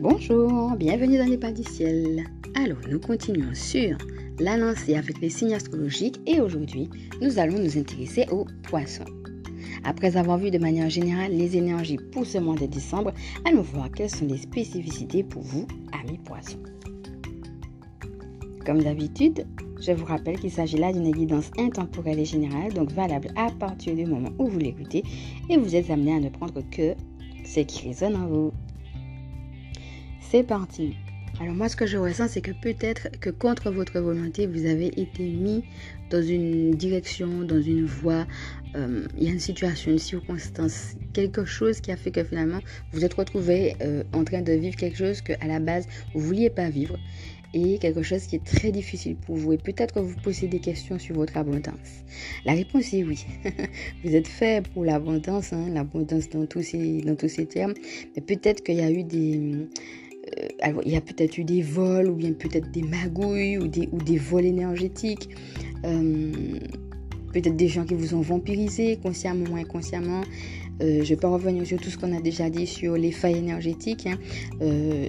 Bonjour, bienvenue dans les pas du ciel. Alors, nous continuons sur l'annoncé avec les signes astrologiques et aujourd'hui, nous allons nous intéresser aux poissons. Après avoir vu de manière générale les énergies pour ce mois de décembre, allons voir quelles sont les spécificités pour vous, amis poissons. Comme d'habitude, je vous rappelle qu'il s'agit là d'une guidance intemporelle et générale, donc valable à partir du moment où vous l'écoutez et vous êtes amené à ne prendre que ce qui résonne en vous. C'est parti. Alors moi, ce que je ressens, c'est que peut-être que contre votre volonté, vous avez été mis dans une direction, dans une voie. Euh, il y a une situation, une circonstance, quelque chose qui a fait que finalement, vous êtes retrouvé euh, en train de vivre quelque chose que à la base, vous vouliez pas vivre et quelque chose qui est très difficile pour vous. Et peut-être que vous posez des questions sur votre abondance. La réponse est oui. vous êtes fait pour l'abondance, hein, l'abondance dans tous ces, dans tous ces termes. Mais peut-être qu'il y a eu des euh, il y a peut-être eu des vols ou bien peut-être des magouilles ou des, ou des vols énergétiques. Euh, peut-être des gens qui vous ont vampirisé consciemment ou inconsciemment. Euh, je ne vais pas revenir sur tout ce qu'on a déjà dit sur les failles énergétiques. Hein.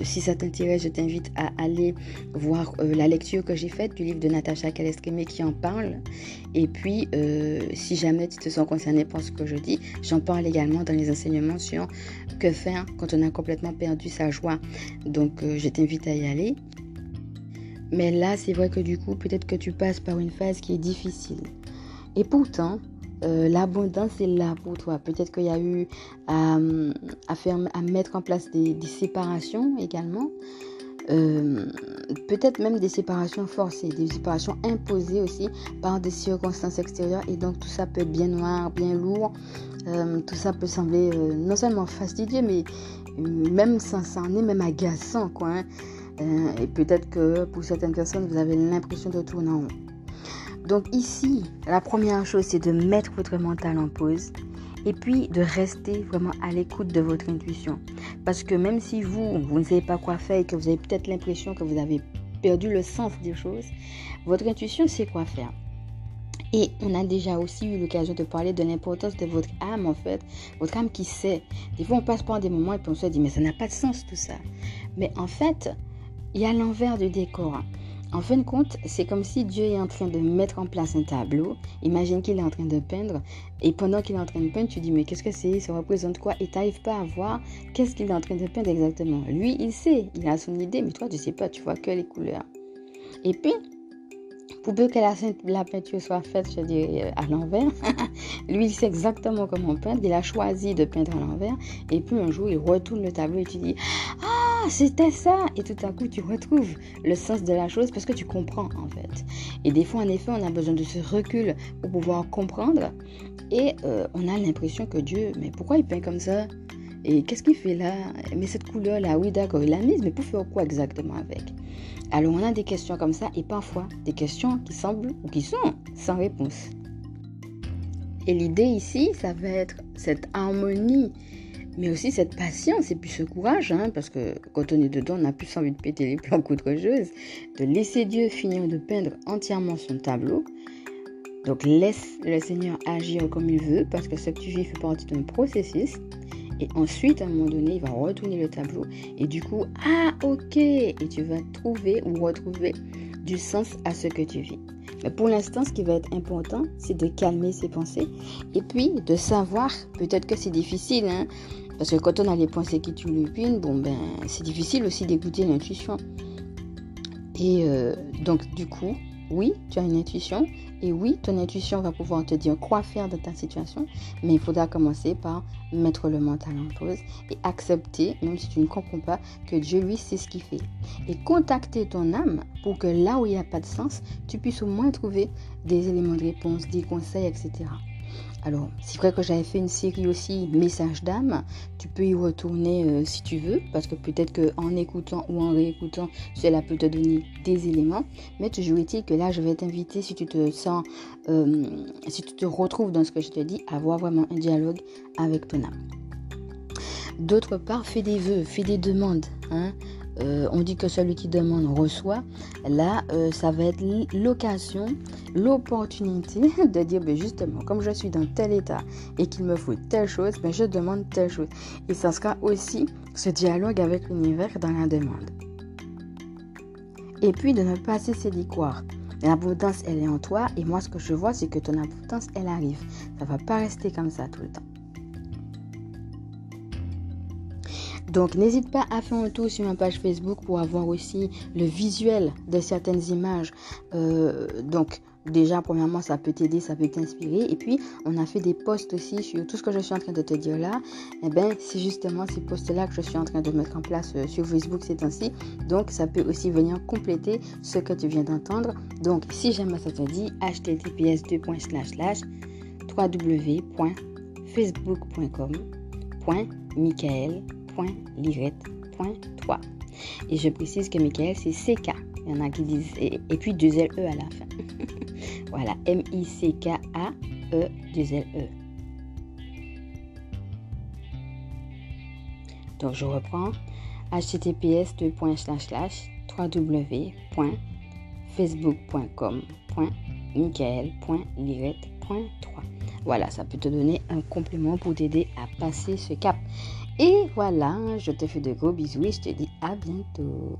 si ça t'intéresse, je t'invite à aller voir la lecture que j'ai faite du livre de Natacha Calestrémé qui en parle. Et puis, si jamais tu te sens concerné par ce que je dis, j'en parle également dans les enseignements sur que faire quand on a complètement perdu sa joie. Donc, euh, je t'invite à y aller. Mais là, c'est vrai que du coup, peut-être que tu passes par une phase qui est difficile. Et pourtant, euh, l'abondance est là pour toi. Peut-être qu'il y a eu à, faire, à mettre en place des, séparations également. Euh, peut-être même des séparations forcées, des séparations imposées aussi par des circonstances extérieures. Et donc tout ça peut être bien noir, bien lourd. Euh, tout ça peut sembler euh, non seulement fastidieux, mais même ça, ça en est même agaçant. Quoi, hein. et peut-être que pour certaines personnes, vous avez l'impression de tourner en rond. Donc ici, la première chose, c'est de mettre votre mental en pause et puis de rester vraiment à l'écoute de votre intuition. Parce que même si vous, vous ne savez pas quoi faire et que vous avez peut-être l'impression que vous avez perdu le sens des choses, votre intuition sait quoi faire. Et on a déjà aussi eu l'occasion de parler de l'importance de votre âme, en fait. Votre âme qui sait. Des fois, on passe par des moments et puis on se dit, mais ça n'a pas de sens tout ça. Mais en fait, il y a l'envers du décor. En fin de compte, c'est comme si Dieu est en train de mettre en place un tableau. Imagine qu'il est en train de peindre. Et pendant qu'il est en train de peindre, tu dis, mais qu'est-ce que c'est? Ça représente quoi? Et tu n'arrives pas à voir qu'est-ce qu'il est en train de peindre exactement. Lui, il sait, il a son idée, mais toi, tu sais pas, tu vois que les couleurs. Et puis, pour peu que la, la peinture soit faite, je dirais, à l'envers, lui, il sait exactement comment peindre. Il a choisi de peindre à l'envers. Et puis, un jour, il retourne le tableau et tu dis, ah c'était ça Et tout à coup, tu retrouves le sens de la chose parce que tu comprends en fait. Et des fois, en effet, on a besoin de ce recul pour pouvoir comprendre. Et euh, on a l'impression que Dieu, mais pourquoi il peint comme ça? Et qu'est-ce qu'il fait là? Mais cette couleur-là, oui, d'accord, il l'a mise, mais pour faire quoi exactement avec? Alors, on a des questions comme ça et parfois des questions qui semblent ou qui sont sans réponse. Et l'idée ici, ça va être cette harmonie mais aussi cette patience et puis ce courage, hein, parce que quand on est dedans, on n'a plus envie de péter les plans qu'autre chose, de laisser Dieu finir de peindre entièrement son tableau. Donc laisse le Seigneur agir comme il veut, parce que ce que tu vis fait partie d'un processus. Et ensuite, à un moment donné, il va retourner le tableau. Et du coup, ah ok, et tu vas trouver ou retrouver du sens à ce que tu vis. Mais pour l'instant, ce qui va être important, c'est de calmer ses pensées et puis de savoir, peut-être que c'est difficile, hein, parce que quand on a les pensées qui tuent l'épine, bon ben c'est difficile aussi d'écouter l'intuition. Et euh, donc du coup, oui, tu as une intuition et oui, ton intuition va pouvoir te dire quoi faire dans ta situation, mais il faudra commencer par mettre le mental en pause et accepter, même si tu ne comprends pas, que Dieu lui sait ce qu'il fait. Et contacter ton âme pour que là où il n'y a pas de sens, tu puisses au moins trouver des éléments de réponse, des conseils, etc. Alors, c'est vrai que j'avais fait une série aussi Message d'âme. Tu peux y retourner euh, si tu veux, parce que peut-être qu'en écoutant ou en réécoutant, cela peut te donner des éléments. Mais toujours est-il que là, je vais t'inviter, si tu te sens, euh, si tu te retrouves dans ce que je te dis, à avoir vraiment un dialogue avec ton âme. D'autre part, fais des vœux, fais des demandes. Hein. Euh, on dit que celui qui demande reçoit. Là, euh, ça va être l'occasion, l'opportunité de dire, ben justement, comme je suis dans tel état et qu'il me faut telle chose, ben je demande telle chose. Et ça sera aussi ce dialogue avec l'univers dans la demande. Et puis de ne pas cesser d'y croire. L'abondance, elle est en toi. Et moi, ce que je vois, c'est que ton abondance, elle arrive. Ça va pas rester comme ça tout le temps. Donc n'hésite pas à faire un tour sur ma page Facebook pour avoir aussi le visuel de certaines images. Euh, donc déjà premièrement ça peut t'aider, ça peut t'inspirer. Et puis on a fait des posts aussi sur tout ce que je suis en train de te dire là. Eh ben c'est justement ces posts là que je suis en train de mettre en place euh, sur Facebook ces temps-ci. Donc ça peut aussi venir compléter ce que tu viens d'entendre. Donc si jamais ça te dit https www.facebook.com.michael Lirette.3. Et je précise que Michael, c'est CK. Il y en a qui disent, et, puis deux L E à la fin. voilà, M-I-C-K-A-E, deux L E. Donc je reprends https www.facebook.com.michael.lirette.3. Voilà, ça peut te donner un complément pour t'aider à passer ce cap. Et voilà, je te fais de gros bisous et je te dis à bientôt.